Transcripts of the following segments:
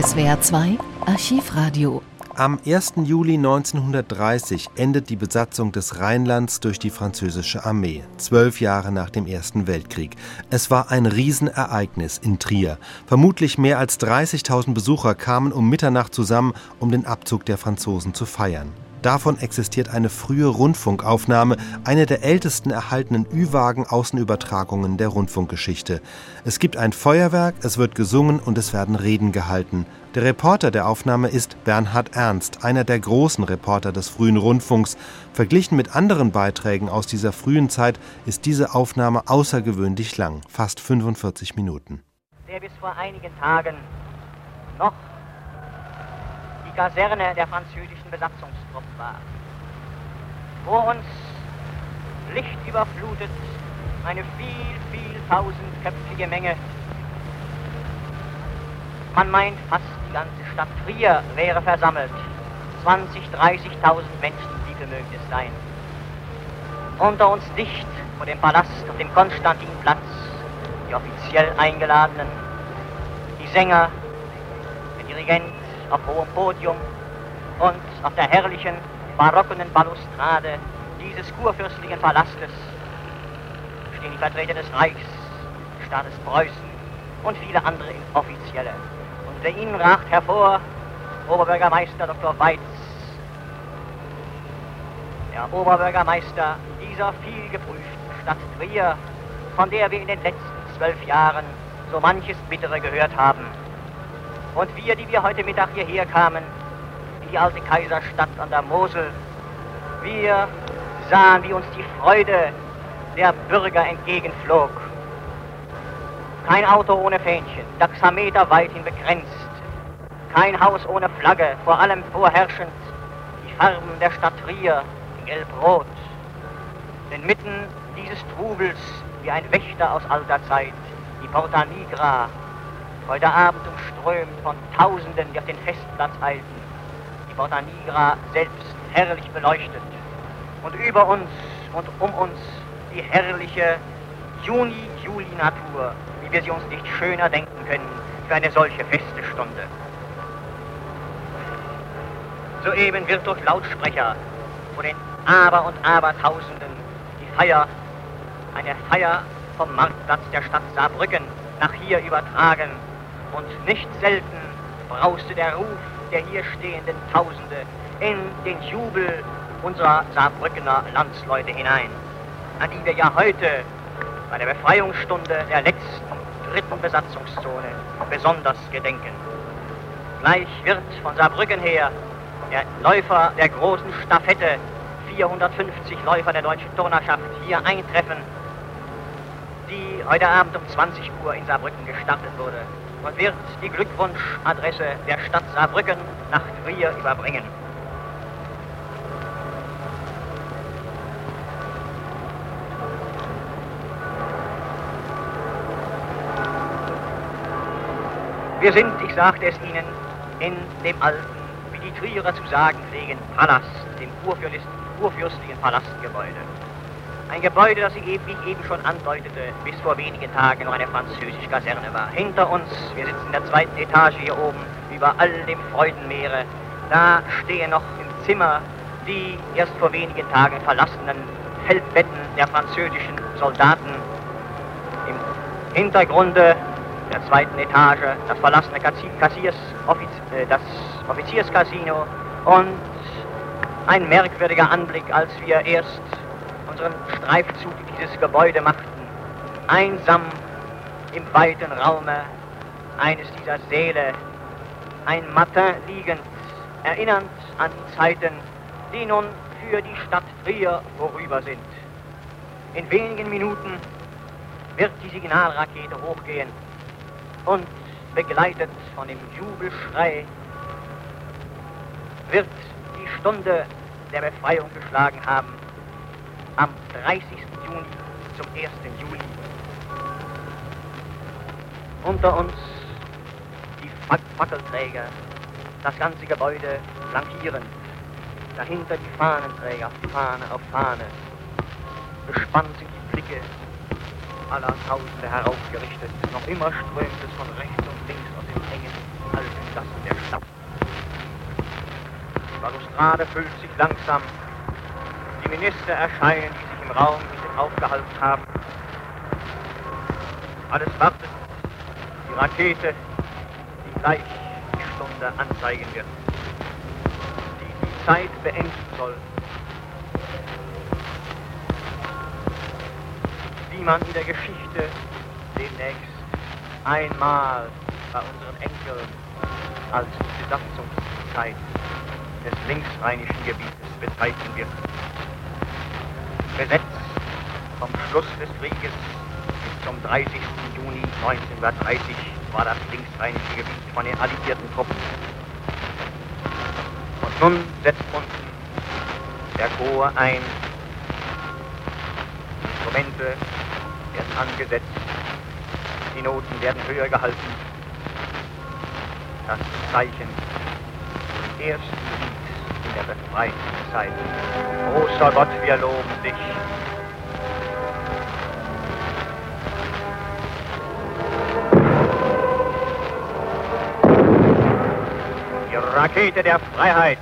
SWR 2 Archivradio. Am 1. Juli 1930 endet die Besatzung des Rheinlands durch die französische Armee, zwölf Jahre nach dem Ersten Weltkrieg. Es war ein Riesenereignis in Trier. Vermutlich mehr als 30.000 Besucher kamen um Mitternacht zusammen, um den Abzug der Franzosen zu feiern. Davon existiert eine frühe Rundfunkaufnahme, eine der ältesten erhaltenen Ü-Wagen-Außenübertragungen der Rundfunkgeschichte. Es gibt ein Feuerwerk, es wird gesungen und es werden Reden gehalten. Der Reporter der Aufnahme ist Bernhard Ernst, einer der großen Reporter des frühen Rundfunks. Verglichen mit anderen Beiträgen aus dieser frühen Zeit ist diese Aufnahme außergewöhnlich lang, fast 45 Minuten. Der bis vor einigen Tagen noch die Kaserne der französischen Besatzungstruppen war. Vor uns lichtüberflutet eine viel, viel tausendköpfige Menge. Man meint, fast die ganze Stadt Trier wäre versammelt. 20, 30.000 Menschen, wie viel mögen es sein. Unter uns dicht vor dem Palast auf dem Konstantinplatz die offiziell Eingeladenen, die Sänger, der Dirigent auf hohem Podium und auf der herrlichen barocken Balustrade dieses kurfürstlichen Palastes stehen die Vertreter des Reichs, Staates Preußen und viele andere Offizielle. Unter ihnen ragt hervor Oberbürgermeister Dr. Weitz, der Oberbürgermeister dieser vielgeprüften Stadt Trier, von der wir in den letzten zwölf Jahren so manches Bittere gehört haben. Und wir, die wir heute Mittag hierher kamen, die alte Kaiserstadt an der Mosel, wir sahen, wie uns die Freude der Bürger entgegenflog. Kein Auto ohne Fähnchen, Taxameter weithin begrenzt. Kein Haus ohne Flagge, vor allem vorherrschend die Farben der Stadt Trier in Gelb-Rot. Denn mitten dieses Trubels, wie ein Wächter aus alter Zeit, die Porta Nigra, heute Abend umströmt von Tausenden, die auf den Festplatz eilten, Porta Nigra selbst herrlich beleuchtet. Und über uns und um uns die herrliche Juni-Juli-Natur, wie wir sie uns nicht schöner denken können für eine solche feste Stunde. Soeben wird durch Lautsprecher von den Aber- und Abertausenden die Feier, eine Feier vom Marktplatz der Stadt Saarbrücken nach hier übertragen und nicht selten brauste der Ruf der hier stehenden Tausende in den Jubel unserer Saarbrückener Landsleute hinein, an die wir ja heute bei der Befreiungsstunde der letzten dritten Besatzungszone besonders gedenken. Gleich wird von Saarbrücken her der Läufer der großen Staffette, 450 Läufer der deutschen Turnerschaft, hier eintreffen, die heute Abend um 20 Uhr in Saarbrücken gestartet wurde und wird die Glückwunschadresse der Stadt Saarbrücken nach Trier überbringen. Wir sind, ich sagte es Ihnen, in dem alten, wie die Trierer zu sagen pflegen, Palast, dem kurfürstlichen Palastgebäude. Ein Gebäude, das, wie ich eben schon andeutete, bis vor wenigen Tagen noch eine französische Kaserne war. Hinter uns, wir sitzen in der zweiten Etage hier oben, über all dem Freudenmeere, da stehen noch im Zimmer die erst vor wenigen Tagen verlassenen Feldbetten der französischen Soldaten. Im Hintergrunde der zweiten Etage das verlassene Kassiers, äh, das Offizierscasino und ein merkwürdiger Anblick, als wir erst unseren Streifzug dieses Gebäude machten. Einsam im weiten Raume eines dieser Säle, ein Matin liegend, erinnernd an die Zeiten, die nun für die Stadt Trier vorüber sind. In wenigen Minuten wird die Signalrakete hochgehen und begleitet von dem Jubelschrei wird die Stunde der Befreiung geschlagen haben am 30. Juni zum 1. Juli. Unter uns die Fackelträger, das ganze Gebäude flankierend, dahinter die Fahnenträger, Fahne auf Fahne. Gespannt sind die Blicke aller Tausende heraufgerichtet, noch immer strömt es von rechts und links aus den engen, alten Gassen der Stadt. Die Balustrade füllt sich langsam die Minister erscheinen, die sich im Raum aufgehalten haben. Alles wartet. Die Rakete, die gleich die Stunde anzeigen wird. Die die Zeit beenden soll. Wie man in der Geschichte demnächst einmal bei unseren Enkeln als Besatzungszeit des linksrheinischen Gebietes bezeichnen wird. Besetzt vom Schluss des Krieges bis zum 30. Juni 1930 war das linksrheinische Gebiet von den alliierten Truppen. Und nun setzt unten der Chor ein. Instrumente werden angesetzt. Die Noten werden höher gehalten. Das Zeichen des ersten Lieds in der Befreiungszeit. Großer Gott, wir loben dich. Rakete der Freiheit.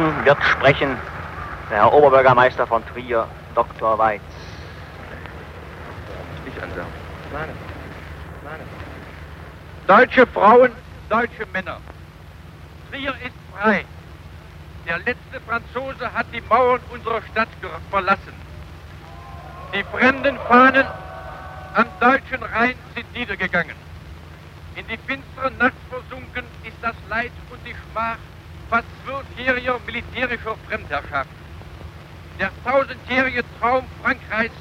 Nun wird sprechen Der Herr Oberbürgermeister von Trier, Dr. Weiz. Nicht ansagen. Nein. Nein. Deutsche Frauen, deutsche Männer. Trier ist frei. Der letzte Franzose hat die Mauern unserer Stadt verlassen. Die fremden Fahnen am deutschen Rhein sind niedergegangen. In die finstere Nacht versunken ist das Leid und die Schmach fast zwölfjähriger militärischer Fremdherrschaft. Der tausendjährige Traum Frankreichs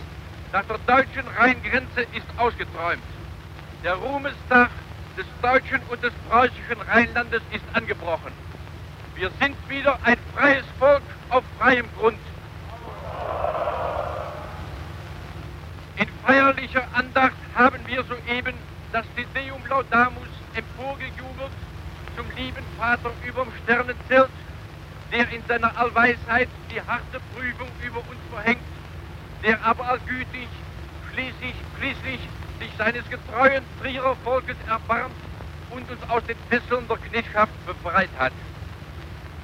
nach der deutschen Rheingrenze ist ausgeträumt. Der Ruhmestag des deutschen und des preußischen Rheinlandes ist angebrochen. Wir sind wieder ein freies Volk auf freiem Grund. In feierlicher Andacht haben wir soeben das Deum Laudamus emporgejubelt zum lieben Vater überm Sternenzelt, der in seiner Allweisheit die harte Prüfung über uns verhängt, der aber allgütig, schließlich, schließlich sich seines getreuen Trierer Volkes erbarmt und uns aus den Fesseln der Knechtschaft befreit hat.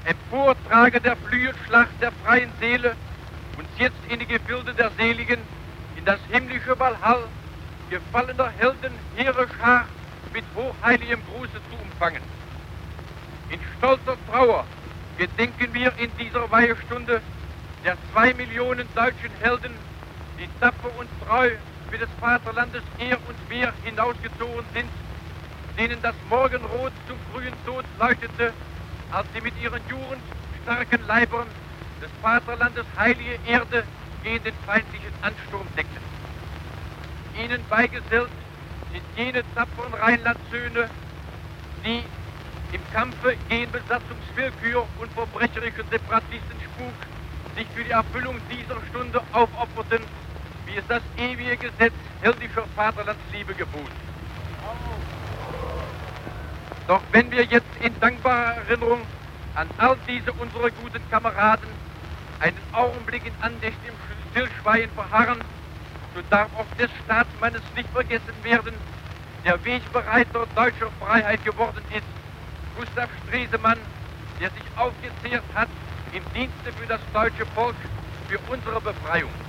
Emportrage der Flügelschlacht der freien Seele uns jetzt in die Gefilde der Seligen, in das himmlische Valhall, gefallener Helden Heereschar mit hochheiligem Gruße zu umfangen. In stolzer Trauer gedenken wir in dieser Weihestunde der zwei Millionen deutschen Helden, die tapfer und treu für des Vaterlandes Ehr und Wehr hinausgezogen sind, denen das Morgenrot zum frühen Tod leuchtete, als sie mit ihren Juren starken Leibern des Vaterlandes heilige Erde gegen den feindlichen Ansturm deckten. Ihnen beigesellt sind jene tapferen Rheinlandsöhne, die im Kampfe gegen Besatzungswillkür und verbrecherischen Separatistenspuk sich für die Erfüllung dieser Stunde aufopferten, wie es das ewige Gesetz heldischer Vaterlandsliebe gebot. Doch wenn wir jetzt in dankbarer Erinnerung an all diese unsere guten Kameraden einen Augenblick in andächtigem Stillschweigen verharren, so darf auch des Staatsmannes nicht vergessen werden, der Wegbereiter deutscher Freiheit geworden ist, Gustav Stresemann, der sich aufgezehrt hat im Dienste für das deutsche Volk, für unsere Befreiung.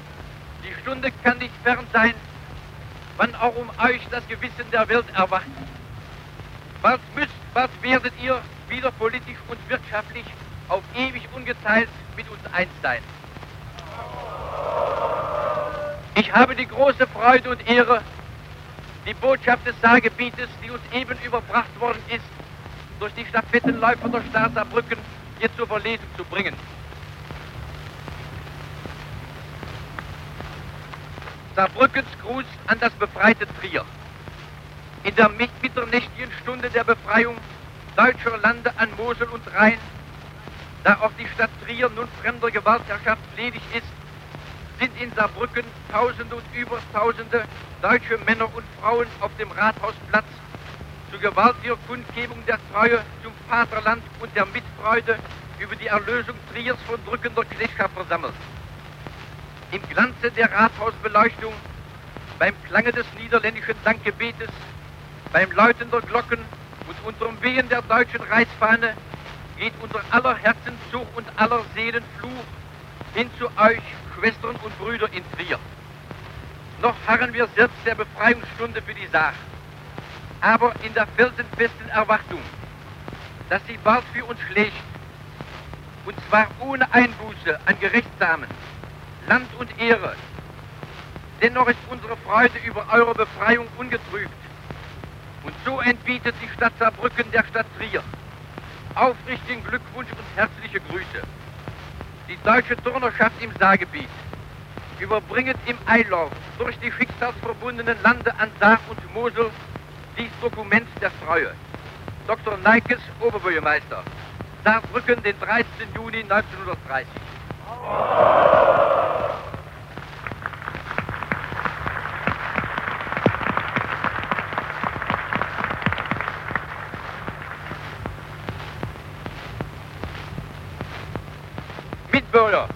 Die Stunde kann nicht fern sein, wann auch um euch das Gewissen der Welt erwacht. Bald müsst, bald werdet ihr wieder politisch und wirtschaftlich auf ewig ungeteilt mit uns eins sein. Ich habe die große Freude und Ehre, die Botschaft des Saargebietes, die uns eben überbracht worden ist, durch die Stafettenläufer der Stadt Saarbrücken hier zur Verlesung zu bringen. Saarbrückens Gruß an das befreite Trier. In der mitternächtigen Stunde der Befreiung deutscher Lande an Mosel und Rhein, da auch die Stadt Trier nun fremder Gewaltherrschaft ledig ist, sind in Saarbrücken Tausende und über Tausende deutsche Männer und Frauen auf dem Rathausplatz zur gewaltiger Kundgebung der Treue zum Vaterland und der Mitfreude über die Erlösung Triers von drückender Knechtschaft versammelt. Im Glanze der Rathausbeleuchtung, beim Klange des niederländischen Dankgebetes, beim Läuten der Glocken und unterm Wehen der deutschen Reichsfahne geht unser aller Herzenszug und aller Seelenfluch hin zu euch, Schwestern und Brüder in Trier. Noch harren wir selbst der Befreiungsstunde für die Sache, aber in der felsenfesten Erwartung, dass sie bald für uns schlägt, und zwar ohne Einbuße an Gerechtssamen, Land und Ehre. Dennoch ist unsere Freude über eure Befreiung ungetrübt. Und so entbietet die Stadt Saarbrücken der Stadt Trier aufrichtigen Glückwunsch und herzliche Grüße. Die deutsche Turnerschaft im Saargebiet überbringet im Eilauf durch die schicksalsverbundenen Lande an Saar und Mosel dies Dokument der Treue. Dr. Neikes, Oberbürgermeister. Saarbrücken, den 13. Juni 1930. Mitbürger,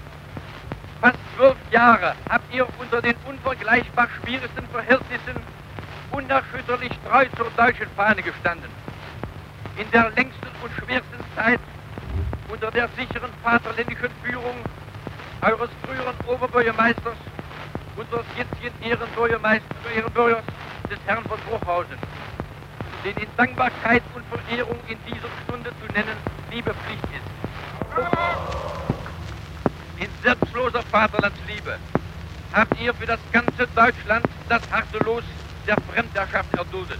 fast zwölf Jahre habt ihr unter den unvergleichbar schwierigsten Verhältnissen unerschütterlich treu zur deutschen Fahne gestanden. In der längsten und schwersten Zeit unter der sicheren vaterländischen Führung eures früheren Oberbürgermeisters, unseres jetzigen Ehrenbürgermeisters, Ehrenbürgers des Herrn von Bruchhausen, den in Dankbarkeit und Verehrung in dieser Stunde zu nennen, liebe Pflicht ist. In selbstloser Vaterlandsliebe habt ihr für das ganze Deutschland das harte Los der Fremdherrschaft erduldet,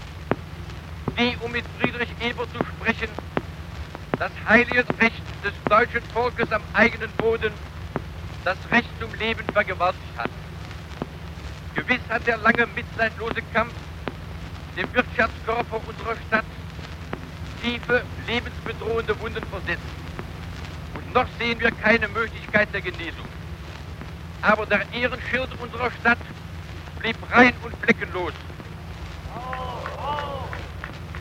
die, um mit Friedrich Eber zu sprechen, das heilige Recht des deutschen Volkes am eigenen Boden, das Recht zum Leben vergewaltigt hat. Gewiss hat der lange mitleidlose Kampf dem Wirtschaftskörper unserer Stadt tiefe, lebensbedrohende Wunden versetzt. Und noch sehen wir keine Möglichkeit der Genesung. Aber der Ehrenschild unserer Stadt blieb rein und fleckenlos.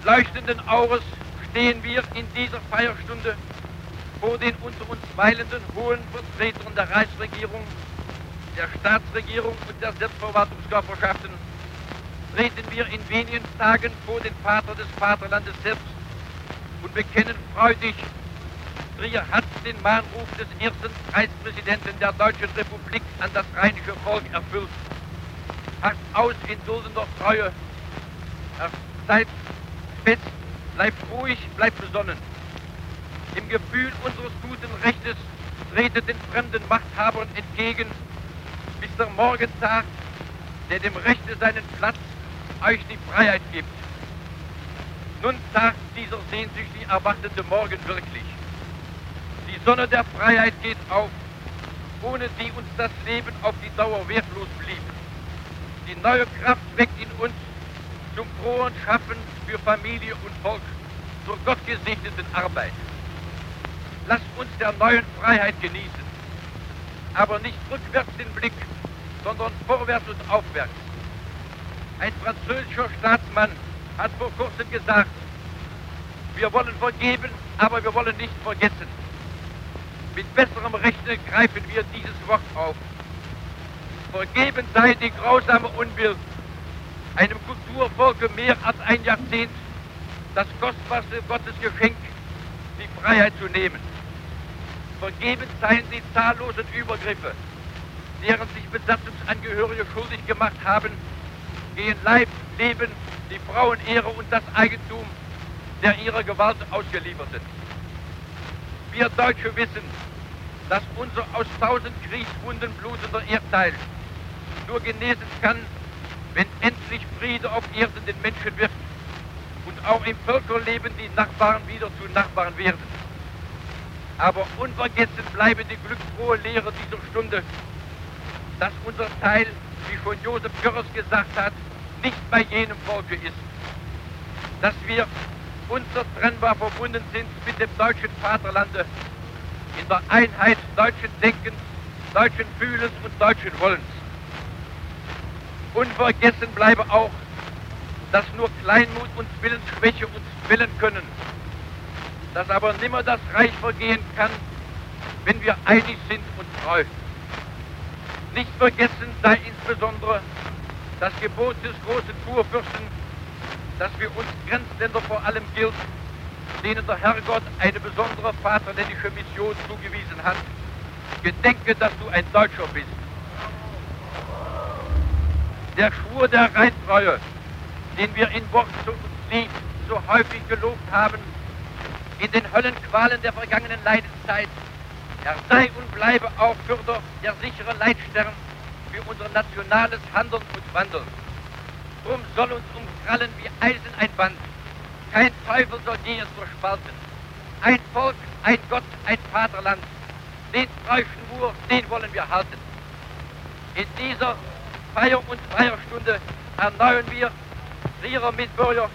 Leuchtenden Aures stehen wir in dieser Feierstunde vor den unter uns weilenden hohen Vertretern der Reichsregierung, der Staatsregierung und der Selbstverwaltungskörperschaften, treten wir in wenigen Tagen vor den Vater des Vaterlandes selbst und bekennen freudig, Trier hat den Mahnruf des ersten Reichspräsidenten der Deutschen Republik an das rheinische Volk erfüllt. Hart aus in duldender Treue. Seid fest, bleibt ruhig, bleibt besonnen. Im Gefühl unseres guten Rechtes tretet den fremden Machthabern entgegen, bis der Morgentag, der dem Rechte seinen Platz euch die Freiheit gibt. Nun tagt dieser sehnsüchtig erwartete Morgen wirklich. Die Sonne der Freiheit geht auf, ohne die uns das Leben auf die Dauer wertlos blieb. Die neue Kraft weckt in uns zum frohen Schaffen für Familie und Volk, zur gottgesegneten Arbeit. Lasst uns der neuen Freiheit genießen, aber nicht rückwärts den Blick, sondern vorwärts und aufwärts. Ein französischer Staatsmann hat vor kurzem gesagt, wir wollen vergeben, aber wir wollen nicht vergessen. Mit besserem Rechte greifen wir dieses Wort auf. Vergeben sei die grausame Unbill, einem Kulturvolke mehr als ein Jahrzehnt das kostbarste Gottesgeschenk, die Freiheit zu nehmen. Vergeben seien die zahllosen Übergriffe, deren sich Besatzungsangehörige schuldig gemacht haben, gegen Leib, Leben, die Frauenehre und das Eigentum der ihrer Gewalt ausgeliefert sind. Wir Deutsche wissen, dass unser aus tausend Kriegswunden blutender Erdteil nur genesen kann, wenn endlich Friede auf Erden den Menschen wird und auch im Völkerleben die Nachbarn wieder zu Nachbarn werden. Aber unvergessen bleibe die glücksfrohe Lehre dieser Stunde, dass unser Teil, wie schon Josef Görres gesagt hat, nicht bei jenem Volke ist. Dass wir unzertrennbar verbunden sind mit dem deutschen Vaterlande in der Einheit deutschen Denkens, deutschen Fühlens und deutschen Wollens. Unvergessen bleibe auch, dass nur Kleinmut und Willensschwäche uns quälen können, dass aber nimmer das Reich vergehen kann, wenn wir einig sind und treu. Nicht vergessen sei insbesondere das Gebot des großen Kurfürsten, dass wir uns Grenzländer vor allem gilt, denen der Herrgott eine besondere vaterländische Mission zugewiesen hat. Gedenke, dass du ein Deutscher bist. Der Schwur der Reintreue, den wir in Wort und Lied so häufig gelobt haben, in den Höllenqualen der vergangenen Leidenszeit, er sei und bleibe auch Fürder der sichere Leitstern für unser nationales Handeln und Wandeln. Drum soll uns umkrallen wie Eisen ein Band. Kein Teufel soll je es durchspalten. Ein Volk, ein Gott, ein Vaterland. Den Treuschwur, den wollen wir halten. In dieser Feier- und Feierstunde erneuern wir, ihrer Mitbürger,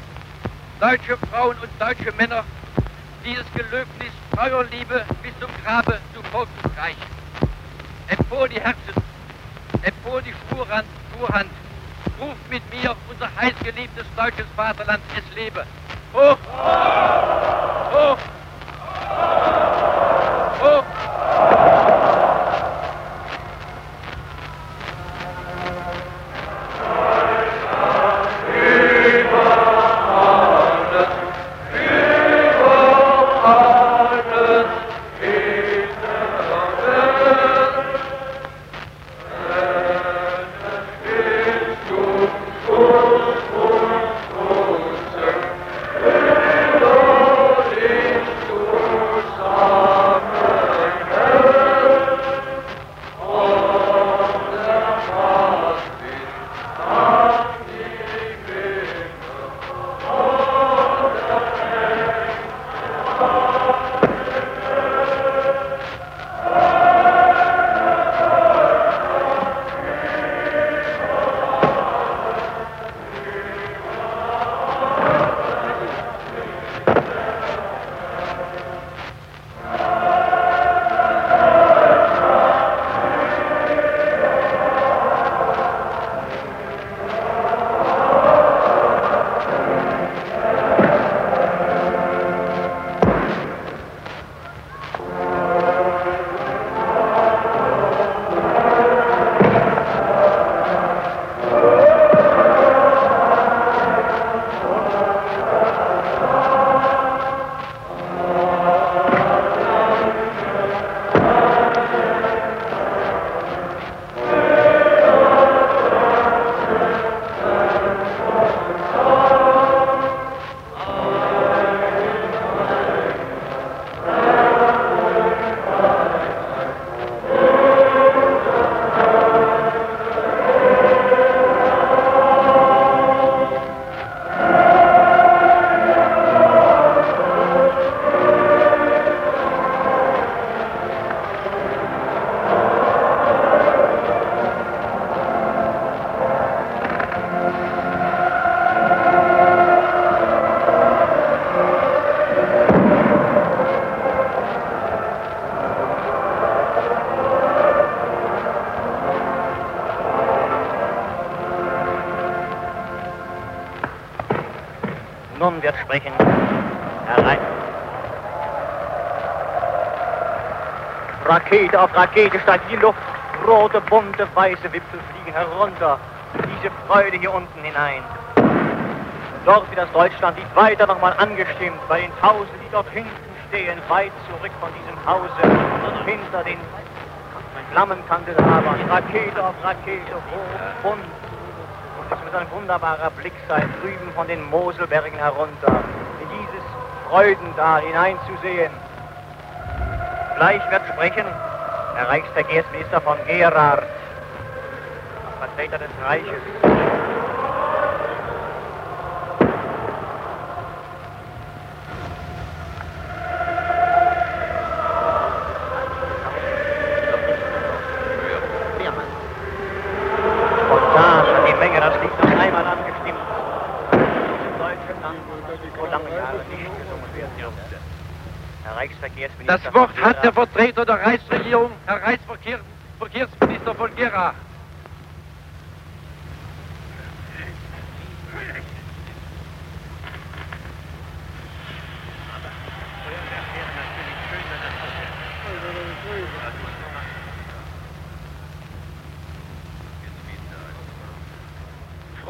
deutsche Frauen und deutsche Männer, dieses Gelöbnis treuer Liebe bis zum Grabe zu Volk und Reich. Empor die Herzen, empor die Schwurhand, Schwurhand, ruft mit mir unser heißgeliebtes deutsches Vaterland, es lebe. Hoch! Hoch! Hoch! Wird sprechen Herr. Rakete auf Rakete steigt die Luft. Rote, bunte, weiße Wipfel fliegen herunter. Diese Freude hier unten hinein. Dort wird das Deutschland liegt weiter nochmal angestimmt bei den Tausenden, die dort hinten stehen, weit zurück von diesem Hause, hinter den Flammenkandelabern. Rakete auf Rakete, hoch, bunt, wird ein wunderbarer Blick sein, drüben von den Moselbergen herunter, in dieses Freudendal hineinzusehen. Gleich wird sprechen der Reichsverkehrsminister von Gerard, Vertreter des Reiches. Spontan an die Menge, das Lied noch einmal angestimmt. Im deutschen Land, wo lange Jahre nicht gesungen werden durfte. Herr Reichsverkehrsminister Das Wort hat der. Vertreter der Reichsregierung, Herr Reichsverkehr, Verkehrsminister von Gera.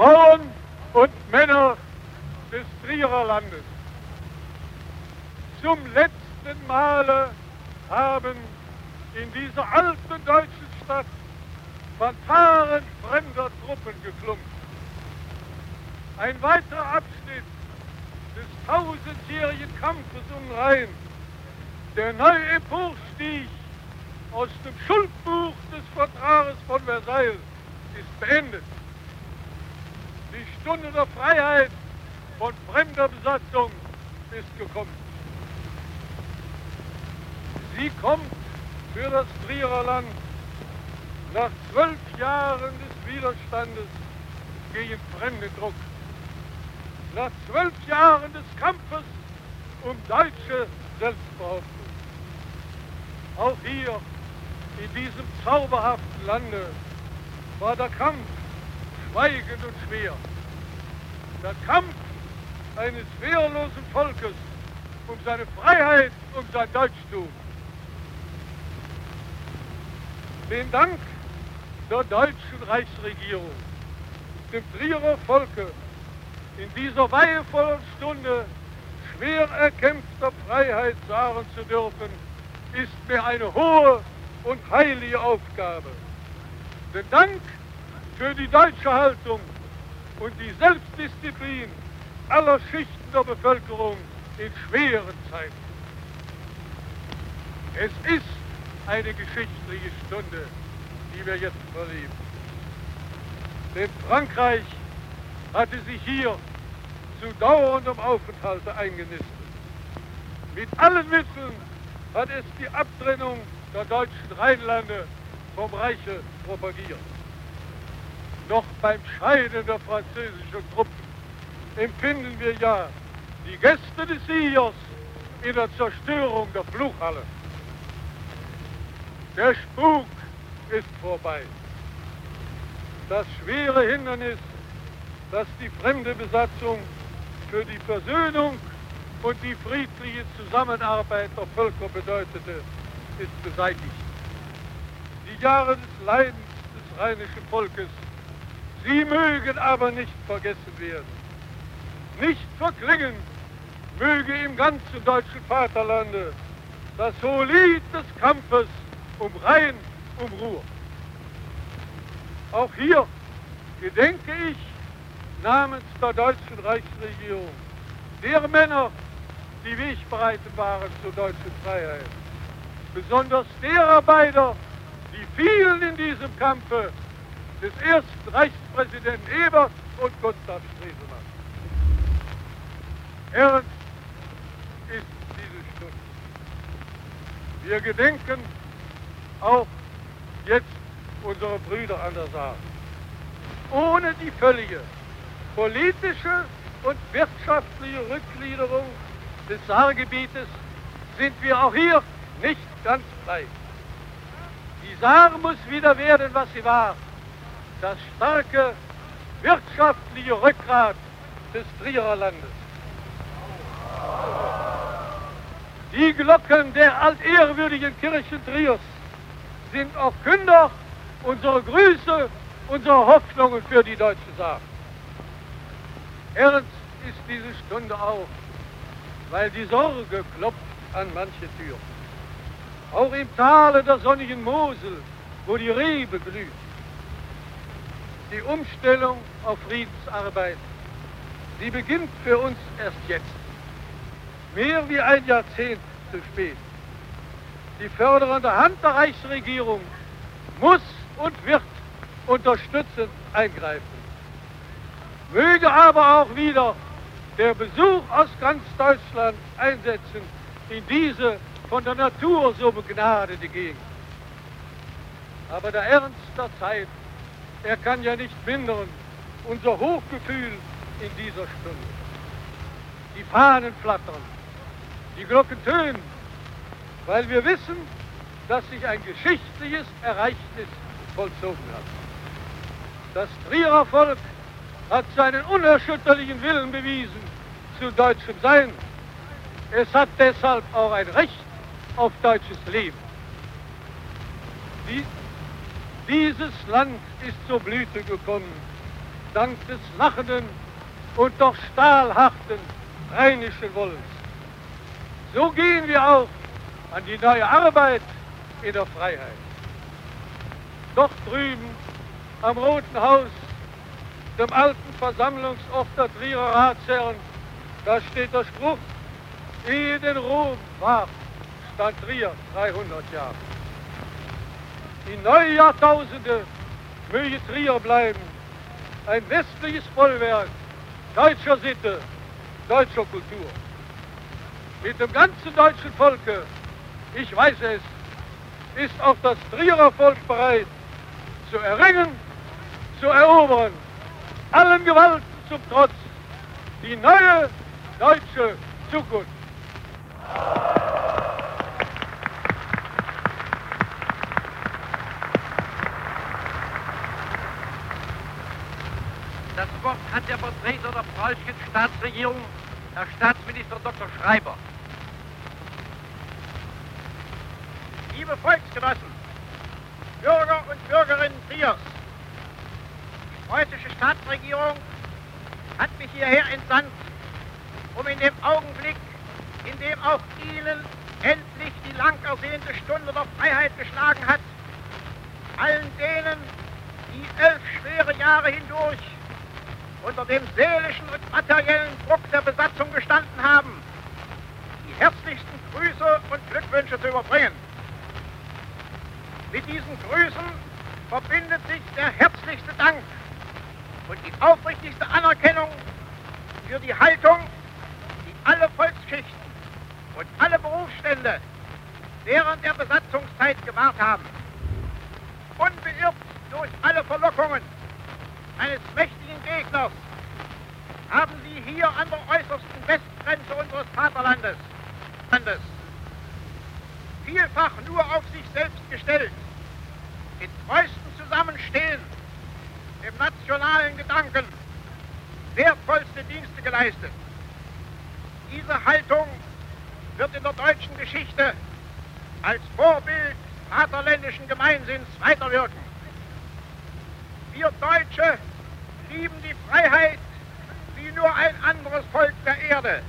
Frauen und Männer des Trierer Landes. Zum letzten Male haben in dieser alten deutschen Stadt Fanfaren fremder Truppen geklungen. Ein weiterer Abschnitt des tausendjährigen Kampfes um Rhein, der neu emporstieg aus dem Schuldbuch des Vertrages von Versailles, ist beendet. Die Stunde der Freiheit von fremder Besatzung ist gekommen. Sie kommt für das Trierer Land nach zwölf Jahren des Widerstandes gegen fremden Druck. Nach zwölf Jahren des Kampfes um deutsche Selbstbehauptung. Auch hier in diesem zauberhaften Lande war der Kampf schweigend und schwer. Der Kampf eines wehrlosen Volkes um seine Freiheit, um sein Deutschtum. Den Dank der deutschen Reichsregierung, dem Trierer Volke, in dieser weihevollen Stunde schwer erkämpfter Freiheit sagen zu dürfen, ist mir eine hohe und heilige Aufgabe. Den Dank für die deutsche Haltung und die Selbstdisziplin aller Schichten der Bevölkerung in schweren Zeiten. Es ist eine geschichtliche Stunde, die wir jetzt erleben. Denn Frankreich hatte sich hier zu dauerndem Aufenthalt eingenistet. Mit allen Mitteln hat es die Abtrennung der deutschen Rheinlande vom Reiche propagiert. Noch beim Scheiden der französischen Truppen empfinden wir ja die Gäste des Siegers in der Zerstörung der Fluchhalle. Der Spuk ist vorbei. Das schwere Hindernis, das die fremde Besatzung für die Versöhnung und die friedliche Zusammenarbeit der Völker bedeutete, ist beseitigt. Die Jahre des Leidens des rheinischen Volkes, sie mögen aber nicht vergessen werden. Nicht verklingen möge im ganzen deutschen Vaterlande das hohe des Kampfes um Rhein, um Ruhr. Auch hier gedenke ich namens der deutschen Reichsregierung der Männer, die Wegbereiter waren zur deutschen Freiheit besonders derer beider, die fielen in diesem Kampfe, des ersten Reichspräsidenten Ebert und Gustav Stresemann. Ernst ist diese Stunde. Wir gedenken auch jetzt unsere Brüder an der Saar. Ohne die völlige politische und wirtschaftliche Rückgliederung des Saargebietes sind wir auch hier nicht ganz frei. Die Saar muss wieder werden, was sie war. Das starke wirtschaftliche Rückgrat des Trierer Landes. Die Glocken der altehrwürdigen Kirchen Triers sind auch Künder unserer Grüße, unserer Hoffnungen für die deutsche Saar. Ernst ist diese Stunde auch, weil die Sorge klopft an manche Tür. Auch im Tale der sonnigen Mosel, wo die Rebe blüht. Die Umstellung auf Friedensarbeit, sie beginnt für uns erst jetzt. Mehr wie ein Jahrzehnt zu spät. Die fördernde Hand der Reichsregierung muss und wird unterstützend eingreifen. Möge aber auch wieder der Besuch aus ganz Deutschland einsetzen in diese von der Natur so begnadete Gegend. Aber der Ernst der Zeit, er kann ja nicht mindern unser Hochgefühl in dieser Stunde. Die Fahnen flattern, die Glocken tönen, weil wir wissen, dass sich ein geschichtliches Ereignis vollzogen hat. Das Trierer Volk hat seinen unerschütterlichen Willen bewiesen zu deutschem Sein. Es hat deshalb auch ein Recht auf deutsches Leben. Die, dieses Land ist zur Blüte gekommen, dank des lachenden und doch stahlharten rheinischen Wollens. So gehen wir auch an die neue Arbeit in der Freiheit. Dort drüben am Roten Haus, dem alten Versammlungsort der Trierer Ratsherren, da steht der Spruch, ehe den Ruhm war, stand Trier 300 Jahre. Die neue Jahrtausende möge Trier bleiben, ein westliches Vollwerk deutscher Sitte, deutscher Kultur. Mit dem ganzen deutschen Volke, ich weiß es, ist auch das Trierer Volk bereit, zu erringen, zu erobern, allen Gewalten zum Trotz, die neue deutsche Zukunft. Das Wort hat der Vertreter der preußischen Staatsregierung, Herr Staatsminister Dr. Schreiber. Liebe Volksgenossen, Bürger und Bürgerinnen Triers, die preußische Staatsregierung hat mich hierher entsandt, um in dem Augenblick, in dem auch Ihnen endlich die lang ersehnte Stunde der Freiheit geschlagen hat, allen denen, die elf schwere Jahre hindurch unter dem seelischen und materiellen Druck der Besatzung gestanden haben, die herzlichsten Grüße und Glückwünsche zu überbringen. Mit diesen Grüßen verbindet sich der herzlichste Dank und die aufrichtigste Anerkennung für die Haltung, die alle Volksschichten und alle Berufsstände während der Besatzungszeit gewahrt haben. Unbeirrt durch alle Verlockungen eines mächtigen Gegners haben sie hier an der äußersten Westgrenze unseres Vaterlandes Landes, vielfach nur auf sich selbst gestellt, in treuestem Zusammenstehen, im nationalen Gedanken, wertvollste Dienste geleistet. Diese Haltung wird in der deutschen Geschichte als Vorbild vaterländischen Gemeinsinns weiterwirken. Wir Deutsche lieben die Freiheit wie nur ein anderes Volk der Erde.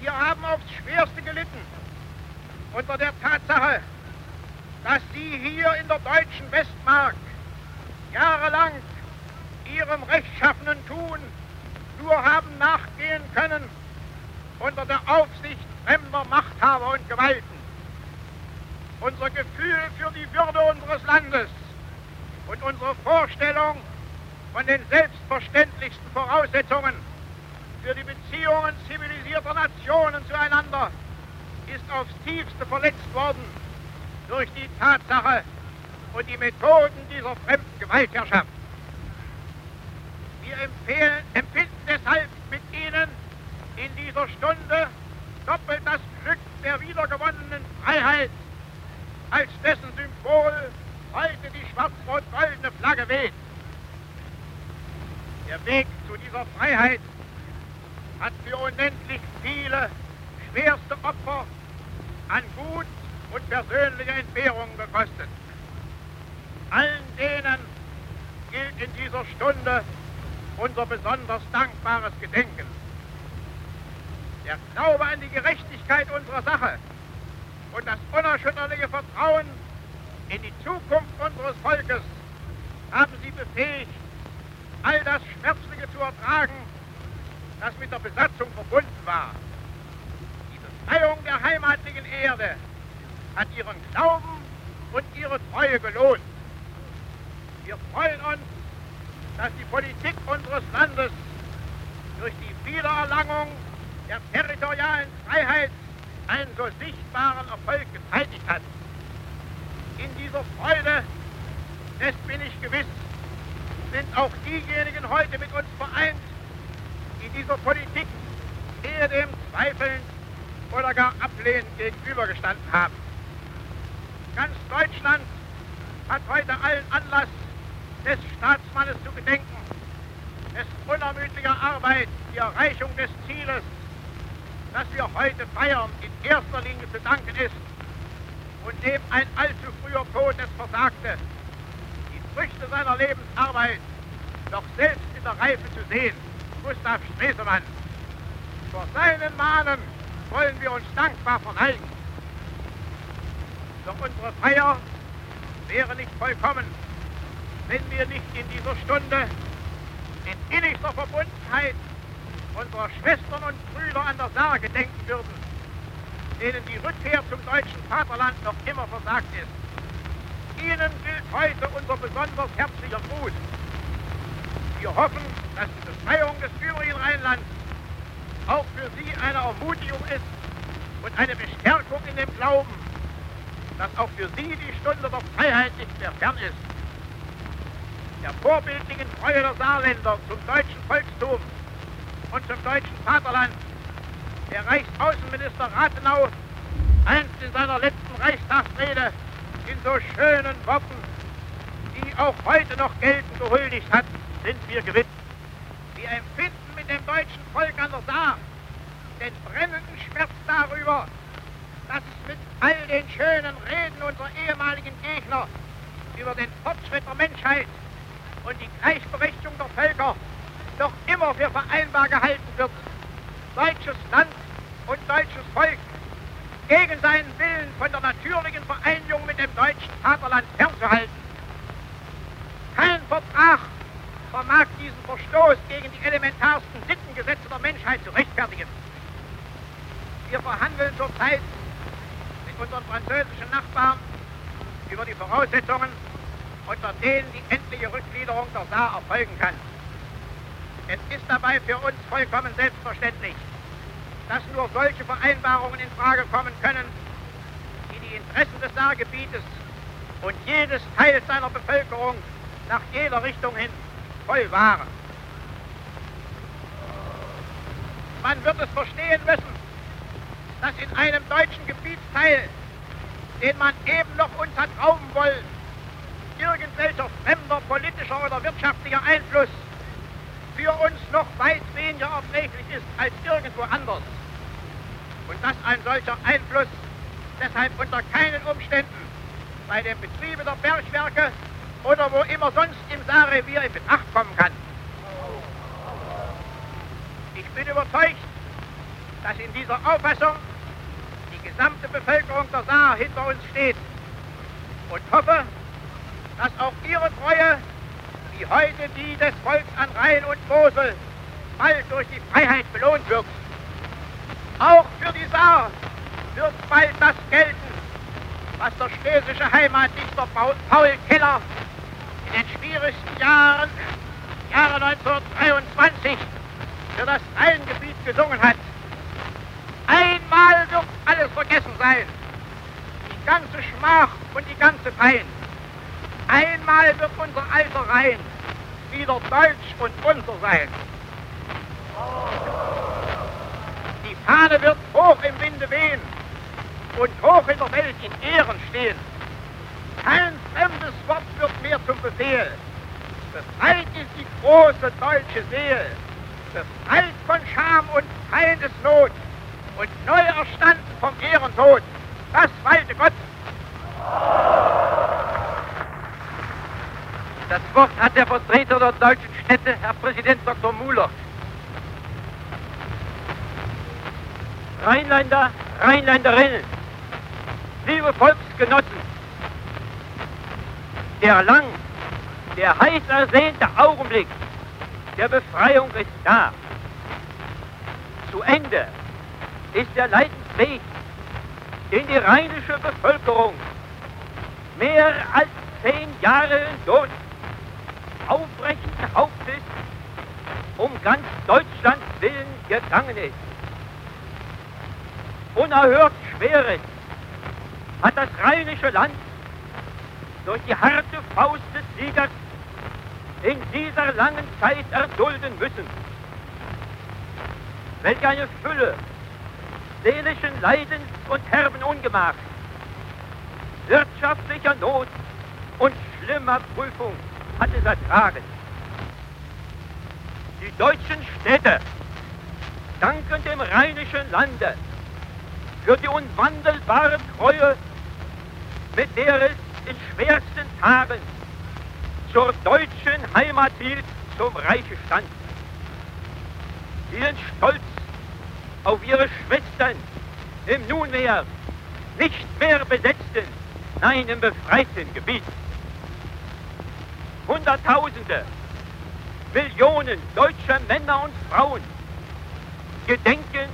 Wir haben aufs Schwerste gelitten unter der Tatsache, dass Sie hier in der deutschen Westmark jahrelang Ihrem rechtschaffenen Tun nur haben nachgehen können unter der Aufsicht fremder Machthaber und Gewalten. Unser Gefühl für die Würde unseres Landes und unsere Vorstellung von den selbstverständlichsten Voraussetzungen für die Beziehungen zivilisierter Nationen zueinander ist aufs tiefste verletzt worden durch die Tatsache und die Methoden dieser fremden Gewaltherrschaft. Wir empfehlen, empfinden deshalb mit Ihnen in dieser Stunde doppelt das Glück der wiedergewonnenen Freiheit, als dessen Symbol heute die schwarz-rot-goldene Flagge weht. Der Weg zu dieser Freiheit hat für unendlich viele schwerste Opfer an Gut und persönliche Entbehrungen gekostet. Allen denen gilt in dieser Stunde unser besonders dankbares Gedenken. Der Glaube an die Gerechtigkeit unserer Sache und das unerschütterliche Vertrauen in die Zukunft unseres Volkes haben sie befähigt, all das Schmerzliche zu ertragen, das mit der Besatzung verbunden war. Die Befreiung der heimatlichen Erde hat ihren Glauben und ihre Treue gelohnt. Wir freuen uns, dass die Politik unseres Landes durch die Wiedererlangung der territorialen Freiheit einen so sichtbaren Erfolg gezeitigt hat. In dieser Freude, das bin ich gewiss, sind auch diejenigen heute mit uns vereint, die dieser Politik ehedem zweifelnd oder gar ablehnend gegenübergestanden haben. Ganz Deutschland hat heute allen Anlass, des Staatsmannes zu gedenken, dessen unermüdlicher Arbeit die Erreichung des Zieles, das wir heute feiern, in erster Linie zu danken ist und dem ein allzu früher Tod es versagte, die Früchte seiner Lebensarbeit noch selbst in der Reife zu sehen. Gustav Stresemann. Vor seinen Mahnen wollen wir uns dankbar verneigen. Doch unsere Feier wäre nicht vollkommen, wenn wir nicht in dieser Stunde in innigster Verbundenheit unserer Schwestern und Brüder an der Saar gedenken würden, denen die Rückkehr zum deutschen Vaterland noch immer versagt ist. Ihnen gilt heute unser besonders herzlicher Gruß. Wir hoffen, dass die Befreiung des übrigen Rheinlands auch für Sie eine Ermutigung ist und eine Bestärkung in dem Glauben, dass auch für Sie die Stunde der Freiheit nicht mehr fern ist. Der vorbildlichen Treue der Saarländer zum deutschen Volkstum und zum deutschen Vaterland, der Reichsaußenminister Rathenau einst in seiner letzten Reichstagsrede in so schönen Worten, die auch heute noch gelten, gehuldigt hat, sind wir gewiss. Wir empfinden mit dem deutschen Volk an der Saar den brennenden Schmerz darüber, dass mit all den schönen Reden unserer ehemaligen Gegner über den Fortschritt der Menschheit und die Gleichberechtigung der Völker doch immer für vereinbar gehalten wird, deutsches Land und deutsches Volk gegen seinen Willen von der natürlichen Vereinigung mit dem deutschen Vaterland fernzuhalten. Kein Vertrag vermag diesen Verstoß gegen die elementarsten Sittengesetze der Menschheit zu rechtfertigen. Wir verhandeln zurzeit unseren französischen Nachbarn über die Voraussetzungen, unter denen die endliche Rückgliederung der Saar erfolgen kann. Es ist dabei für uns vollkommen selbstverständlich, dass nur solche Vereinbarungen in Frage kommen können, die die Interessen des Saargebietes und jedes Teils seiner Bevölkerung nach jeder Richtung hin voll wahren. Man wird es verstehen müssen, dass in einem deutschen Gebietsteil, den man eben noch uns hat rauben wollen, irgendwelcher fremder politischer oder wirtschaftlicher Einfluss für uns noch weit weniger erträglich ist als irgendwo anders. Und dass ein solcher Einfluss deshalb unter keinen Umständen bei dem Betriebe der Bergwerke oder wo immer sonst im Saarrevier in Betracht kommen kann. Ich bin überzeugt, dass in dieser Auffassung gesamte Bevölkerung der Saar hinter uns steht und hoffe, dass auch ihre Treue, wie heute die des Volks an Rhein und Mosel, bald durch die Freiheit belohnt wird. Auch für die Saar wird bald das gelten, was der schlesische Heimatdichter Paul Keller in den schwierigsten Jahren, Jahre 1923, für das Rheingebiet gesungen hat. Einmal wird alles vergessen sein. Die ganze Schmach und die ganze Pein. Einmal wird unser alter Rhein wieder deutsch und unser sein. Die Fahne wird hoch im Winde wehen und hoch in der Welt in Ehren stehen. Kein fremdes Wort wird mehr zum Befehl. Befreit ist die große deutsche Seele. Befreit von Scham und Feindesnot und neu erstanden vom Ehrentod. Das walte Gott. Das Wort hat der Vertreter der deutschen Städte, Herr Präsident Dr. Muller. Rheinländer, Rheinländerinnen, liebe Volksgenossen, der lang, der heiß ersehnte Augenblick der Befreiung ist da. Zu Ende ist der Leidensweg, den die rheinische Bevölkerung mehr als zehn Jahre hindurch aufrechten Hauptes um ganz Deutschlands Willen gegangen ist. Unerhört Schweres hat das rheinische Land durch die harte Faust des Siegers in dieser langen Zeit erdulden müssen. Welch eine Fülle seelischen Leidens und herben Ungemachs. wirtschaftlicher Not und schlimmer Prüfung hat es ertragen. Die deutschen Städte danken dem rheinischen Lande für die unwandelbare Treue, mit der es in schwersten Tagen zur deutschen Heimat hielt, zum Reiche stand. Sind stolz auf ihre Schwestern im nunmehr nicht mehr besetzten, nein, im befreiten Gebiet. Hunderttausende, Millionen deutscher Männer und Frauen gedenken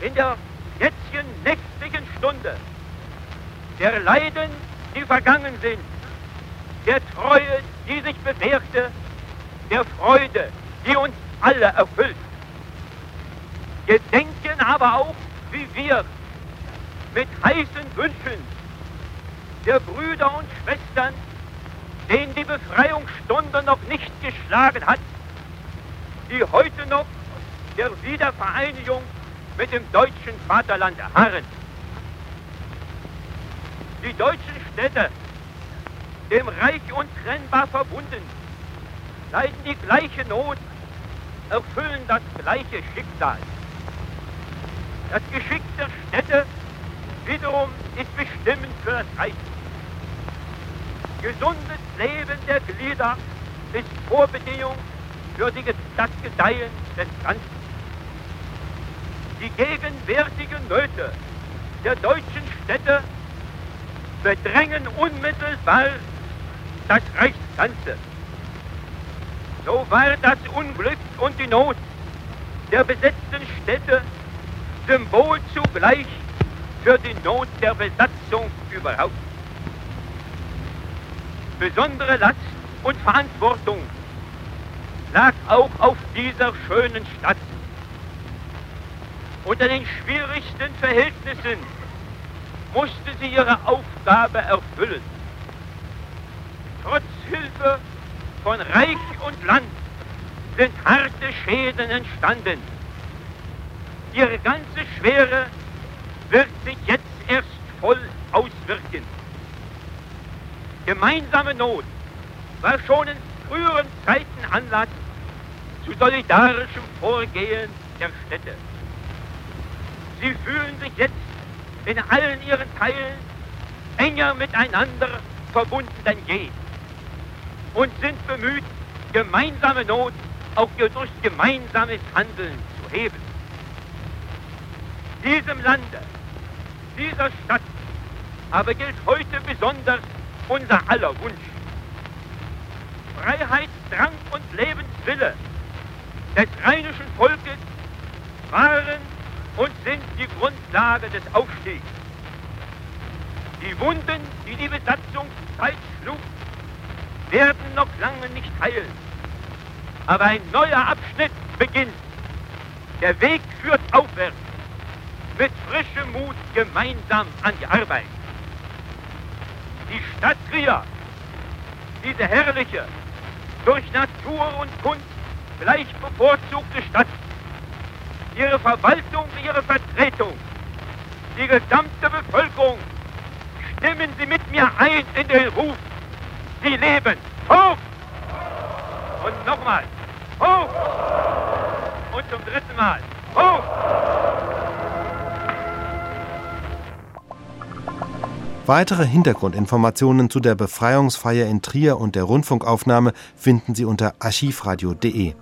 in der jetzigen nächsten Stunde der Leiden, die vergangen sind, der Treue, die sich bewährte, der Freude, die uns alle erfüllt. Gedenken aber auch, wie wir mit heißen Wünschen der Brüder und Schwestern, denen die Befreiungsstunde noch nicht geschlagen hat, die heute noch der Wiedervereinigung mit dem deutschen Vaterland harren. Die deutschen Städte, dem Reich untrennbar verbunden, leiden die gleiche Not, erfüllen das gleiche Schicksal. Das Geschick der Städte wiederum ist bestimmend für das Reich. Gesundes Leben der Glieder ist Vorbedingung für das Gedeihen des Ganzen. Die gegenwärtigen Nöte der deutschen Städte bedrängen unmittelbar das Reichsganze. So war das Unglück und die Not der besetzten Städte Symbol zugleich für die Not der Besatzung überhaupt. Besondere Last und Verantwortung lag auch auf dieser schönen Stadt. Unter den schwierigsten Verhältnissen musste sie ihre Aufgabe erfüllen. Trotz Hilfe von Reich und Land sind harte Schäden entstanden. Ihre ganze Schwere wird sich jetzt erst voll auswirken. Gemeinsame Not war schon in früheren Zeiten Anlass zu solidarischem Vorgehen der Städte. Sie fühlen sich jetzt in allen ihren Teilen enger miteinander verbunden denn je und sind bemüht, gemeinsame Not auch durch gemeinsames Handeln zu heben. Diesem Lande, dieser Stadt aber gilt heute besonders unser aller Wunsch. Freiheitsdrang und Lebenswille des rheinischen Volkes waren und sind die Grundlage des Aufstiegs. Die Wunden, die die Besatzungszeit schlug, werden noch lange nicht heilen. Aber ein neuer Abschnitt beginnt. Der Weg führt aufwärts. Mit frischem Mut gemeinsam an die Arbeit. Die Stadt Trier, diese herrliche, durch Natur und Kunst gleich bevorzugte Stadt, ihre Verwaltung, ihre Vertretung, die gesamte Bevölkerung, stimmen Sie mit mir ein in den Ruf, Sie leben. Hoch! Und nochmal. Hoch! Und zum dritten Mal. Hoch! Weitere Hintergrundinformationen zu der Befreiungsfeier in Trier und der Rundfunkaufnahme finden Sie unter archivradio.de.